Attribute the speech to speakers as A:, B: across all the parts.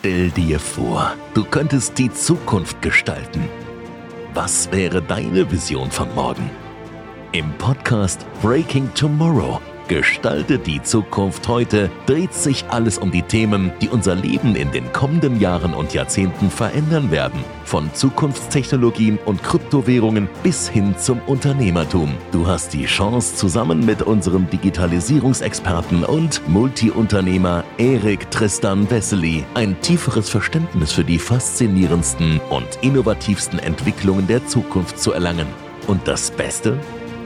A: Stell dir vor, du könntest die Zukunft gestalten. Was wäre deine Vision von morgen? Im Podcast Breaking Tomorrow Gestalte die Zukunft heute dreht sich alles um die Themen, die unser Leben in den kommenden Jahren und Jahrzehnten verändern werden. Von Zukunftstechnologien und Kryptowährungen bis hin zum Unternehmertum. Du hast die Chance, zusammen mit unserem Digitalisierungsexperten und Multiunternehmer Erik Tristan Wessely ein tieferes Verständnis für die faszinierendsten und innovativsten Entwicklungen der Zukunft zu erlangen. Und das Beste?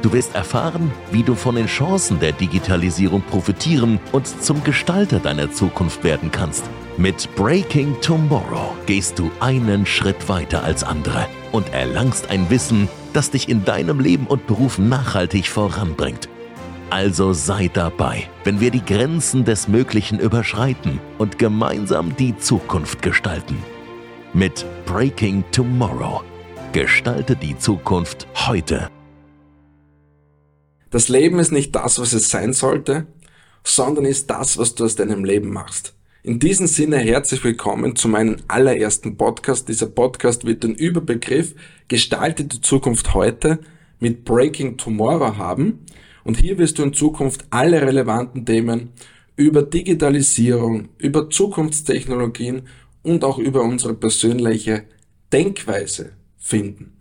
A: Du wirst erfahren, wie du von den Chancen der Digitalisierung profitieren und zum Gestalter deiner Zukunft werden kannst. Mit Breaking Tomorrow gehst du einen Schritt weiter als andere und erlangst ein Wissen, das dich in deinem Leben und Beruf nachhaltig voranbringt. Also sei dabei, wenn wir die Grenzen des Möglichen überschreiten und gemeinsam die Zukunft gestalten. Mit Breaking Tomorrow. Gestalte die Zukunft heute.
B: Das Leben ist nicht das, was es sein sollte, sondern ist das, was du aus deinem Leben machst. In diesem Sinne herzlich willkommen zu meinem allerersten Podcast. Dieser Podcast wird den Überbegriff Gestalte die Zukunft heute mit Breaking Tomorrow haben. Und hier wirst du in Zukunft alle relevanten Themen über Digitalisierung, über Zukunftstechnologien und auch über unsere persönliche Denkweise finden.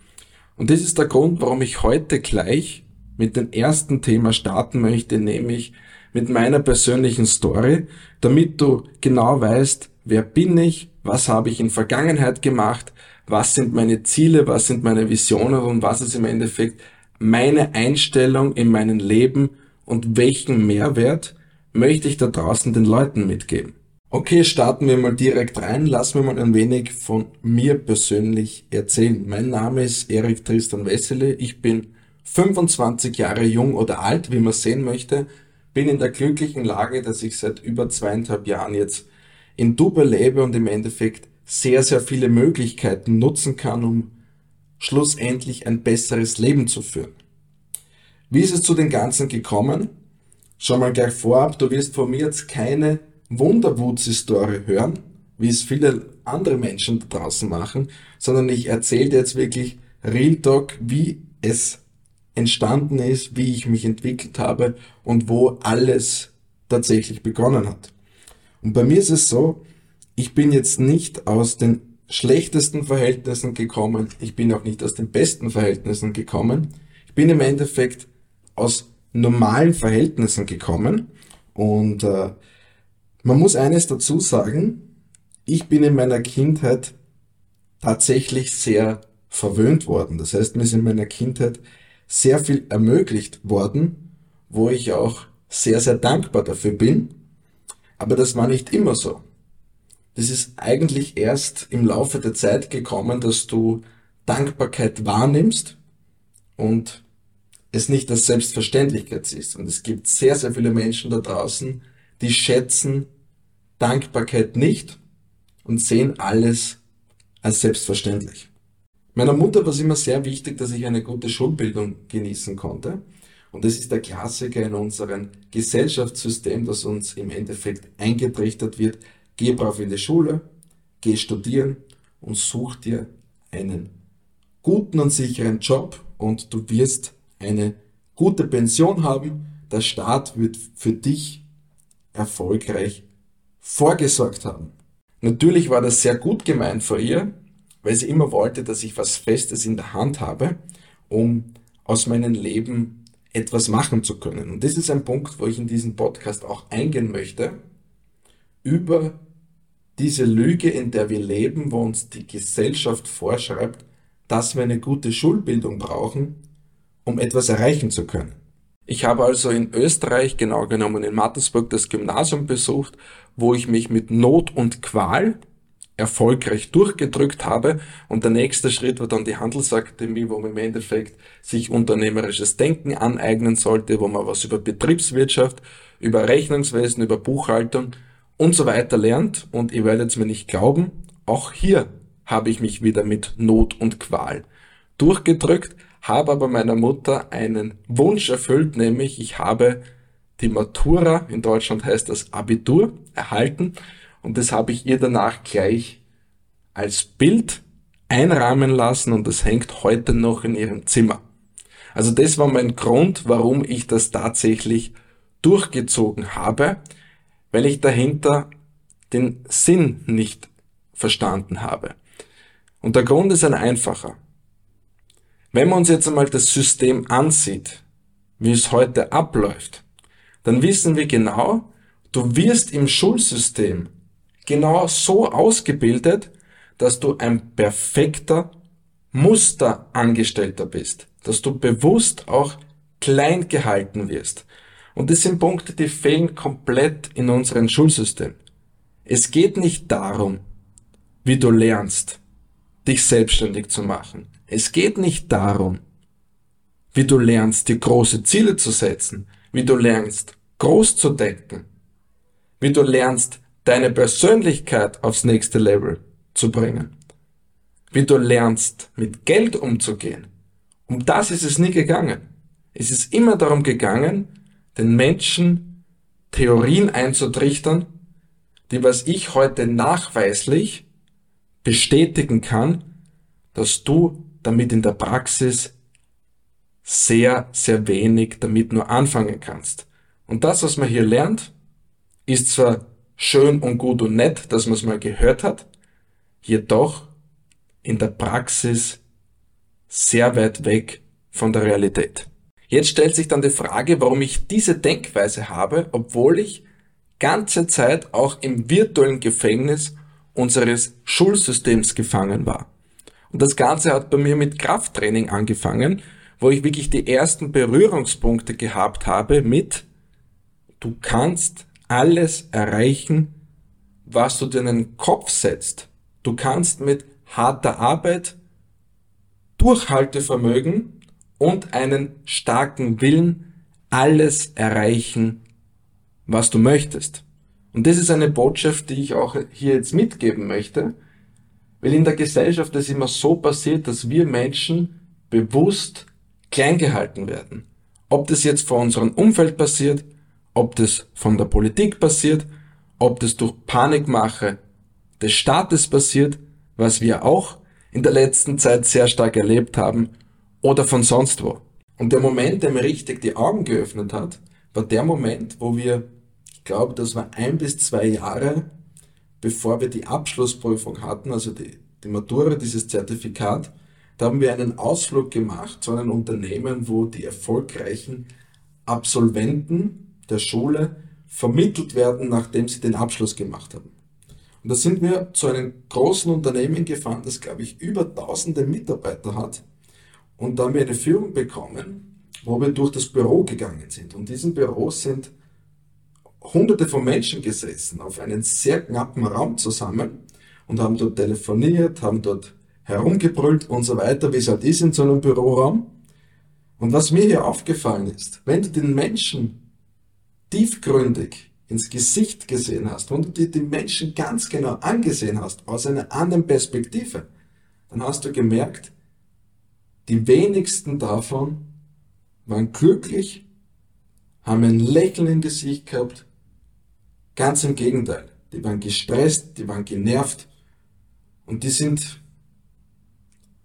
B: Und das ist der Grund, warum ich heute gleich mit dem ersten Thema starten möchte, nämlich mit meiner persönlichen Story, damit du genau weißt, wer bin ich, was habe ich in Vergangenheit gemacht, was sind meine Ziele, was sind meine Visionen und was ist im Endeffekt meine Einstellung in meinem Leben und welchen Mehrwert möchte ich da draußen den Leuten mitgeben. Okay, starten wir mal direkt rein. Lass mir mal ein wenig von mir persönlich erzählen. Mein Name ist Erik Tristan Wessele. Ich bin 25 Jahre jung oder alt, wie man sehen möchte, bin in der glücklichen Lage, dass ich seit über zweieinhalb Jahren jetzt in Dubai lebe und im Endeffekt sehr, sehr viele Möglichkeiten nutzen kann, um schlussendlich ein besseres Leben zu führen. Wie ist es zu den Ganzen gekommen? Schau mal gleich vorab, du wirst von mir jetzt keine Wunderwutz-Story hören, wie es viele andere Menschen da draußen machen, sondern ich erzähle dir jetzt wirklich Real Talk, wie es entstanden ist, wie ich mich entwickelt habe und wo alles tatsächlich begonnen hat. Und bei mir ist es so, ich bin jetzt nicht aus den schlechtesten Verhältnissen gekommen, ich bin auch nicht aus den besten Verhältnissen gekommen, ich bin im Endeffekt aus normalen Verhältnissen gekommen und äh, man muss eines dazu sagen, ich bin in meiner Kindheit tatsächlich sehr verwöhnt worden. Das heißt, mir ist in meiner Kindheit sehr viel ermöglicht worden, wo ich auch sehr, sehr dankbar dafür bin. Aber das war nicht immer so. Das ist eigentlich erst im Laufe der Zeit gekommen, dass du Dankbarkeit wahrnimmst und es nicht als Selbstverständlichkeit siehst. Und es gibt sehr, sehr viele Menschen da draußen, die schätzen Dankbarkeit nicht und sehen alles als selbstverständlich. Meiner Mutter war es immer sehr wichtig, dass ich eine gute Schulbildung genießen konnte. Und das ist der Klassiker in unserem Gesellschaftssystem, das uns im Endeffekt eingetrichtert wird. Geh brav in die Schule, geh studieren und such dir einen guten und sicheren Job und du wirst eine gute Pension haben. Der Staat wird für dich erfolgreich vorgesorgt haben. Natürlich war das sehr gut gemeint vor ihr, weil sie immer wollte, dass ich was Festes in der Hand habe, um aus meinem Leben etwas machen zu können. Und das ist ein Punkt, wo ich in diesem Podcast auch eingehen möchte, über diese Lüge, in der wir leben, wo uns die Gesellschaft vorschreibt, dass wir eine gute Schulbildung brauchen, um etwas erreichen zu können. Ich habe also in Österreich, genau genommen in Mattersburg, das Gymnasium besucht, wo ich mich mit Not und Qual erfolgreich durchgedrückt habe. Und der nächste Schritt war dann die Handelsakademie, wo man im Endeffekt sich unternehmerisches Denken aneignen sollte, wo man was über Betriebswirtschaft, über Rechnungswesen, über Buchhaltung und so weiter lernt. Und ihr werdet es mir nicht glauben, auch hier habe ich mich wieder mit Not und Qual durchgedrückt, habe aber meiner Mutter einen Wunsch erfüllt, nämlich ich habe die Matura, in Deutschland heißt das Abitur, erhalten und das habe ich ihr danach gleich als Bild einrahmen lassen und das hängt heute noch in ihrem Zimmer. Also das war mein Grund, warum ich das tatsächlich durchgezogen habe, weil ich dahinter den Sinn nicht verstanden habe. Und der Grund ist ein einfacher. Wenn man uns jetzt einmal das System ansieht, wie es heute abläuft, dann wissen wir genau, du wirst im Schulsystem genau so ausgebildet, dass du ein perfekter Musterangestellter bist, dass du bewusst auch klein gehalten wirst. Und das sind Punkte, die fehlen komplett in unserem Schulsystem. Es geht nicht darum, wie du lernst, dich selbstständig zu machen. Es geht nicht darum, wie du lernst, dir große Ziele zu setzen, wie du lernst, groß zu denken, wie du lernst, deine Persönlichkeit aufs nächste Level zu bringen, wie du lernst, mit Geld umzugehen. Um das ist es nie gegangen. Es ist immer darum gegangen, den Menschen Theorien einzutrichtern, die was ich heute nachweislich bestätigen kann, dass du damit in der Praxis sehr, sehr wenig damit nur anfangen kannst. Und das, was man hier lernt, ist zwar schön und gut und nett, dass man es mal gehört hat, jedoch in der Praxis sehr weit weg von der Realität. Jetzt stellt sich dann die Frage, warum ich diese Denkweise habe, obwohl ich ganze Zeit auch im virtuellen Gefängnis unseres Schulsystems gefangen war. Und das Ganze hat bei mir mit Krafttraining angefangen, wo ich wirklich die ersten Berührungspunkte gehabt habe mit, du kannst alles erreichen, was du dir in den Kopf setzt. Du kannst mit harter Arbeit, Durchhaltevermögen und einen starken Willen alles erreichen, was du möchtest. Und das ist eine Botschaft, die ich auch hier jetzt mitgeben möchte, weil in der Gesellschaft es immer so passiert, dass wir Menschen bewusst klein gehalten werden. Ob das jetzt vor unserem Umfeld passiert, ob das von der Politik passiert, ob das durch Panikmache des Staates passiert, was wir auch in der letzten Zeit sehr stark erlebt haben, oder von sonst wo. Und der Moment, der mir richtig die Augen geöffnet hat, war der Moment, wo wir, ich glaube, das war ein bis zwei Jahre, bevor wir die Abschlussprüfung hatten, also die, die Matura, dieses Zertifikat, da haben wir einen Ausflug gemacht zu einem Unternehmen, wo die erfolgreichen Absolventen der Schule vermittelt werden, nachdem sie den Abschluss gemacht haben. Und da sind wir zu einem großen Unternehmen gefahren, das, glaube ich, über tausende Mitarbeiter hat. Und da haben wir eine Führung bekommen, wo wir durch das Büro gegangen sind. Und in diesem Büro sind hunderte von Menschen gesessen, auf einen sehr knappen Raum zusammen und haben dort telefoniert, haben dort herumgebrüllt und so weiter, wie es halt ist in so einem Büroraum. Und was mir hier aufgefallen ist, wenn du den Menschen tiefgründig ins Gesicht gesehen hast, wenn du dir die Menschen ganz genau angesehen hast, aus einer anderen Perspektive, dann hast du gemerkt, die wenigsten davon waren glücklich, haben ein Lächeln im Gesicht gehabt. Ganz im Gegenteil. Die waren gestresst, die waren genervt und die sind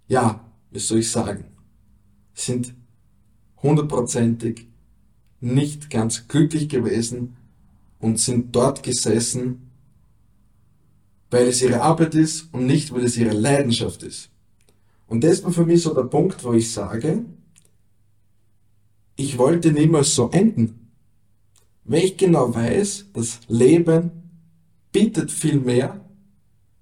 B: ja, wie soll ich sagen, sind hundertprozentig nicht ganz glücklich gewesen und sind dort gesessen, weil es ihre Arbeit ist und nicht, weil es ihre Leidenschaft ist. Und das war für mich so der Punkt, wo ich sage, ich wollte niemals so enden. Weil ich genau weiß, das Leben bietet viel mehr,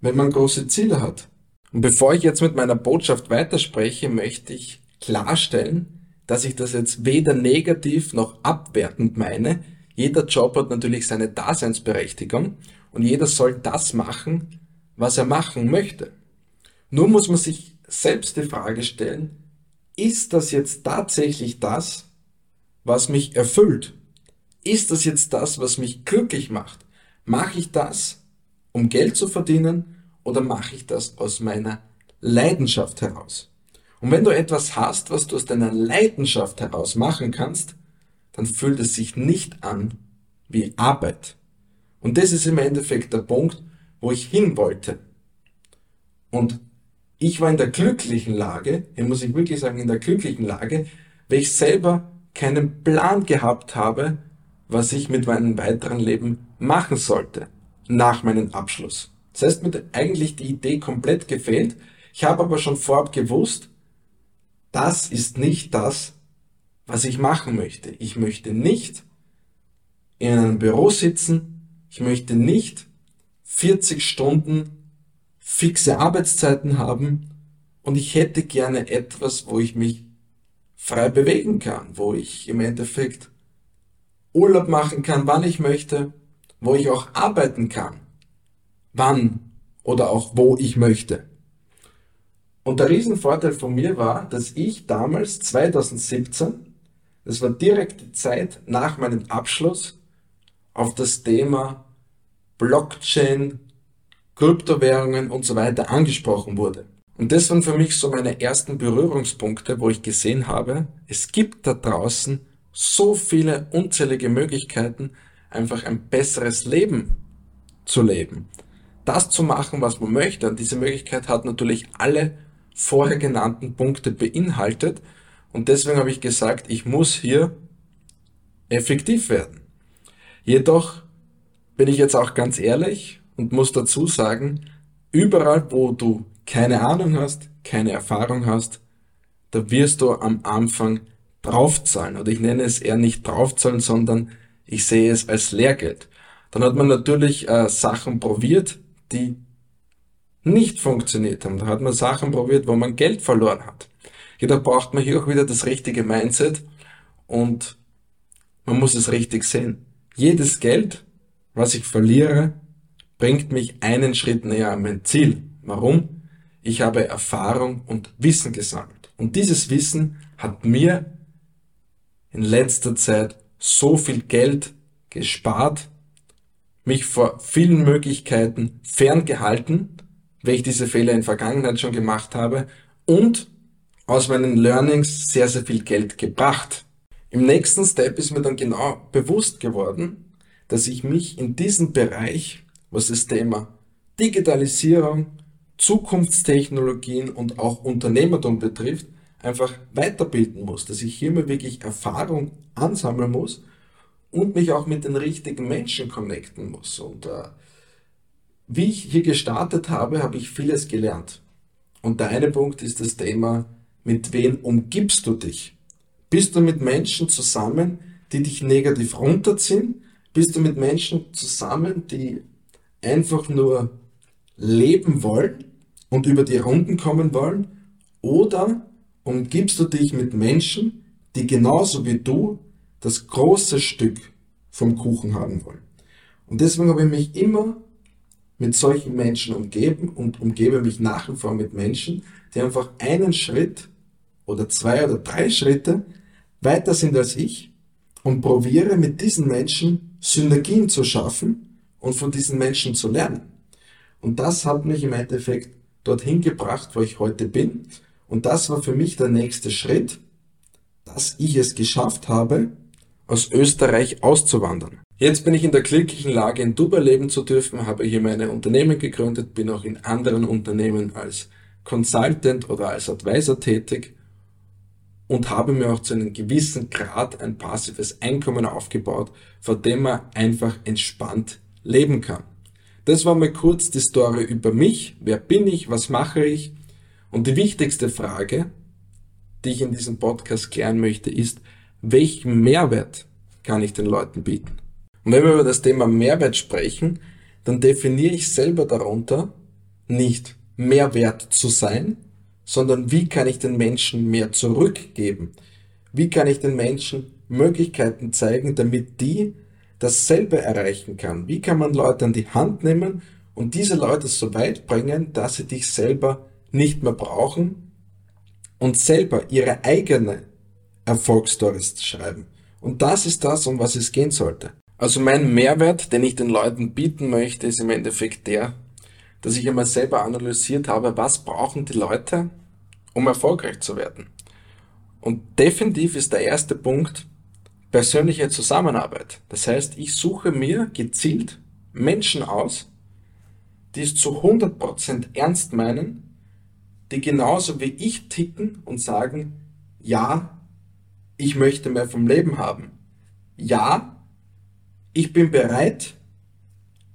B: wenn man große Ziele hat. Und bevor ich jetzt mit meiner Botschaft weiterspreche, möchte ich klarstellen, dass ich das jetzt weder negativ noch abwertend meine. Jeder Job hat natürlich seine Daseinsberechtigung und jeder soll das machen, was er machen möchte. Nur muss man sich selbst die Frage stellen, ist das jetzt tatsächlich das, was mich erfüllt? Ist das jetzt das, was mich glücklich macht? Mache ich das, um Geld zu verdienen oder mache ich das aus meiner Leidenschaft heraus? Und wenn du etwas hast, was du aus deiner Leidenschaft heraus machen kannst, dann fühlt es sich nicht an wie Arbeit. Und das ist im Endeffekt der Punkt, wo ich hin wollte. Und ich war in der glücklichen Lage, hier muss ich wirklich sagen, in der glücklichen Lage, weil ich selber keinen Plan gehabt habe, was ich mit meinem weiteren Leben machen sollte nach meinem Abschluss. Das heißt, mir hat eigentlich die Idee komplett gefehlt. Ich habe aber schon vorab gewusst, das ist nicht das, was ich machen möchte. Ich möchte nicht in einem Büro sitzen. Ich möchte nicht 40 Stunden fixe Arbeitszeiten haben und ich hätte gerne etwas, wo ich mich frei bewegen kann, wo ich im Endeffekt Urlaub machen kann, wann ich möchte, wo ich auch arbeiten kann, wann oder auch wo ich möchte. Und der Riesenvorteil von mir war, dass ich damals 2017, das war direkt die Zeit nach meinem Abschluss, auf das Thema Blockchain, Kryptowährungen und so weiter angesprochen wurde. Und das waren für mich so meine ersten Berührungspunkte, wo ich gesehen habe, es gibt da draußen so viele unzählige Möglichkeiten, einfach ein besseres Leben zu leben. Das zu machen, was man möchte. Und diese Möglichkeit hat natürlich alle vorher genannten Punkte beinhaltet. Und deswegen habe ich gesagt, ich muss hier effektiv werden. Jedoch bin ich jetzt auch ganz ehrlich und muss dazu sagen, überall, wo du keine Ahnung hast, keine Erfahrung hast, da wirst du am Anfang draufzahlen. Oder ich nenne es eher nicht draufzahlen, sondern ich sehe es als Lehrgeld. Dann hat man natürlich äh, Sachen probiert, die nicht funktioniert haben. Da hat man Sachen probiert, wo man Geld verloren hat. Jedoch braucht man hier auch wieder das richtige Mindset und man muss es richtig sehen. Jedes Geld, was ich verliere, bringt mich einen Schritt näher an mein Ziel. Warum? Ich habe Erfahrung und Wissen gesammelt. Und dieses Wissen hat mir in letzter Zeit so viel Geld gespart, mich vor vielen Möglichkeiten ferngehalten, weil ich diese Fehler in Vergangenheit schon gemacht habe und aus meinen Learnings sehr, sehr viel Geld gebracht. Im nächsten Step ist mir dann genau bewusst geworden, dass ich mich in diesem Bereich, was das Thema Digitalisierung, Zukunftstechnologien und auch Unternehmertum betrifft, einfach weiterbilden muss, dass ich hier mal wirklich Erfahrung ansammeln muss und mich auch mit den richtigen Menschen connecten muss. Und äh, wie ich hier gestartet habe, habe ich vieles gelernt. Und der eine Punkt ist das Thema, mit wem umgibst du dich? Bist du mit Menschen zusammen, die dich negativ runterziehen? Bist du mit Menschen zusammen, die einfach nur leben wollen und über die Runden kommen wollen? Oder umgibst du dich mit Menschen, die genauso wie du das große Stück vom Kuchen haben wollen. Und deswegen habe ich mich immer mit solchen Menschen umgeben und umgebe mich nach wie vor mit Menschen, die einfach einen Schritt oder zwei oder drei Schritte weiter sind als ich und probiere mit diesen Menschen Synergien zu schaffen und von diesen Menschen zu lernen. Und das hat mich im Endeffekt dorthin gebracht, wo ich heute bin und das war für mich der nächste Schritt, dass ich es geschafft habe, aus Österreich auszuwandern. Jetzt bin ich in der glücklichen Lage, in Dubai leben zu dürfen, habe hier meine Unternehmen gegründet, bin auch in anderen Unternehmen als Consultant oder als Advisor tätig und habe mir auch zu einem gewissen Grad ein passives Einkommen aufgebaut, von dem man einfach entspannt leben kann. Das war mal kurz die Story über mich. Wer bin ich? Was mache ich? Und die wichtigste Frage, die ich in diesem Podcast klären möchte, ist, welchen Mehrwert kann ich den Leuten bieten? Und wenn wir über das Thema Mehrwert sprechen, dann definiere ich selber darunter nicht Mehrwert zu sein, sondern wie kann ich den Menschen mehr zurückgeben? Wie kann ich den Menschen Möglichkeiten zeigen, damit die dasselbe erreichen kann? Wie kann man Leute an die Hand nehmen und diese Leute so weit bringen, dass sie dich selber nicht mehr brauchen und selber ihre eigene Erfolgsstories schreiben. Und das ist das, um was es gehen sollte. Also mein Mehrwert, den ich den Leuten bieten möchte, ist im Endeffekt der, dass ich einmal selber analysiert habe, was brauchen die Leute, um erfolgreich zu werden. Und definitiv ist der erste Punkt persönliche Zusammenarbeit. Das heißt, ich suche mir gezielt Menschen aus, die es zu 100% ernst meinen, die genauso wie ich ticken und sagen, ja, ich möchte mehr vom Leben haben. Ja, ich bin bereit,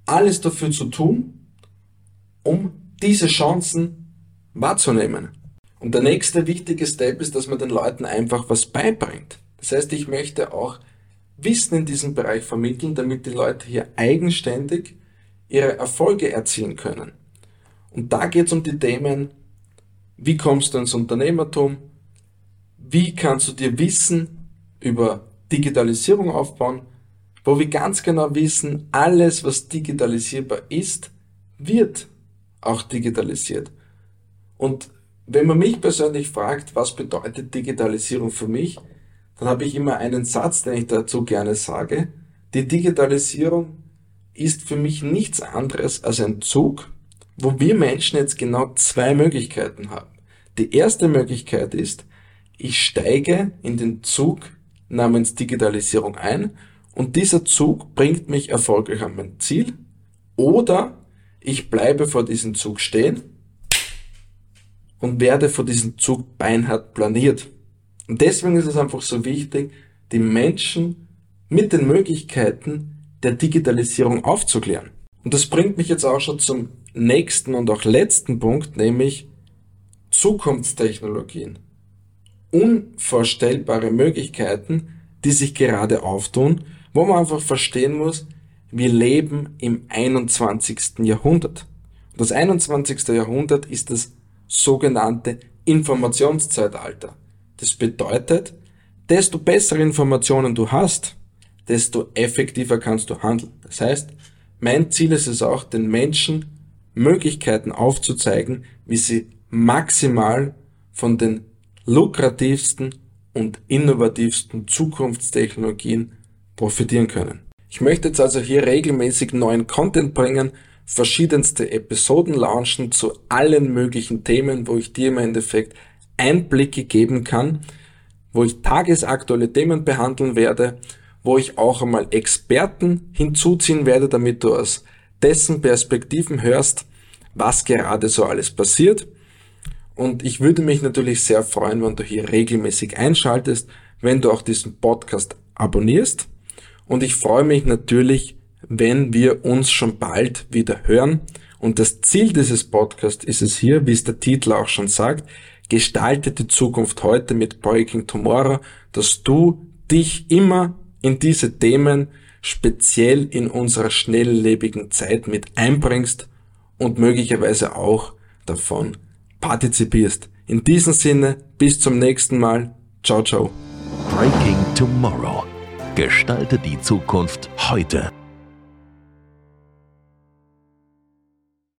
B: alles dafür zu tun, um diese Chancen wahrzunehmen. Und der nächste wichtige Step ist, dass man den Leuten einfach was beibringt. Das heißt, ich möchte auch Wissen in diesem Bereich vermitteln, damit die Leute hier eigenständig ihre Erfolge erzielen können. Und da geht es um die Themen, wie kommst du ins Unternehmertum, wie kannst du dir Wissen über Digitalisierung aufbauen, wo wir ganz genau wissen, alles, was digitalisierbar ist, wird auch digitalisiert. Und wenn man mich persönlich fragt, was bedeutet Digitalisierung für mich, dann habe ich immer einen Satz, den ich dazu gerne sage. Die Digitalisierung ist für mich nichts anderes als ein Zug, wo wir Menschen jetzt genau zwei Möglichkeiten haben. Die erste Möglichkeit ist, ich steige in den Zug namens Digitalisierung ein und dieser Zug bringt mich erfolgreich an mein Ziel oder ich bleibe vor diesem Zug stehen und werde vor diesem Zug beinhart planiert. Und deswegen ist es einfach so wichtig, die Menschen mit den Möglichkeiten der Digitalisierung aufzuklären. Und das bringt mich jetzt auch schon zum nächsten und auch letzten Punkt, nämlich Zukunftstechnologien. Unvorstellbare Möglichkeiten, die sich gerade auftun, wo man einfach verstehen muss, wir leben im 21. Jahrhundert. Und das 21. Jahrhundert ist das sogenannte Informationszeitalter. Das bedeutet, desto bessere Informationen du hast, desto effektiver kannst du handeln. Das heißt, mein Ziel ist es auch, den Menschen Möglichkeiten aufzuzeigen, wie sie maximal von den lukrativsten und innovativsten Zukunftstechnologien profitieren können. Ich möchte jetzt also hier regelmäßig neuen Content bringen, verschiedenste Episoden launchen zu allen möglichen Themen, wo ich dir im Endeffekt Einblicke geben kann, wo ich tagesaktuelle Themen behandeln werde, wo ich auch einmal Experten hinzuziehen werde, damit du aus dessen Perspektiven hörst, was gerade so alles passiert. Und ich würde mich natürlich sehr freuen, wenn du hier regelmäßig einschaltest, wenn du auch diesen Podcast abonnierst. Und ich freue mich natürlich, wenn wir uns schon bald wieder hören. Und das Ziel dieses Podcasts ist es hier, wie es der Titel auch schon sagt, gestalte die Zukunft heute mit Breaking Tomorrow, dass du dich immer in diese Themen speziell in unserer schnelllebigen Zeit mit einbringst und möglicherweise auch davon partizipierst. In diesem Sinne, bis zum nächsten Mal. Ciao, ciao.
A: Breaking Tomorrow Gestalte die Zukunft heute.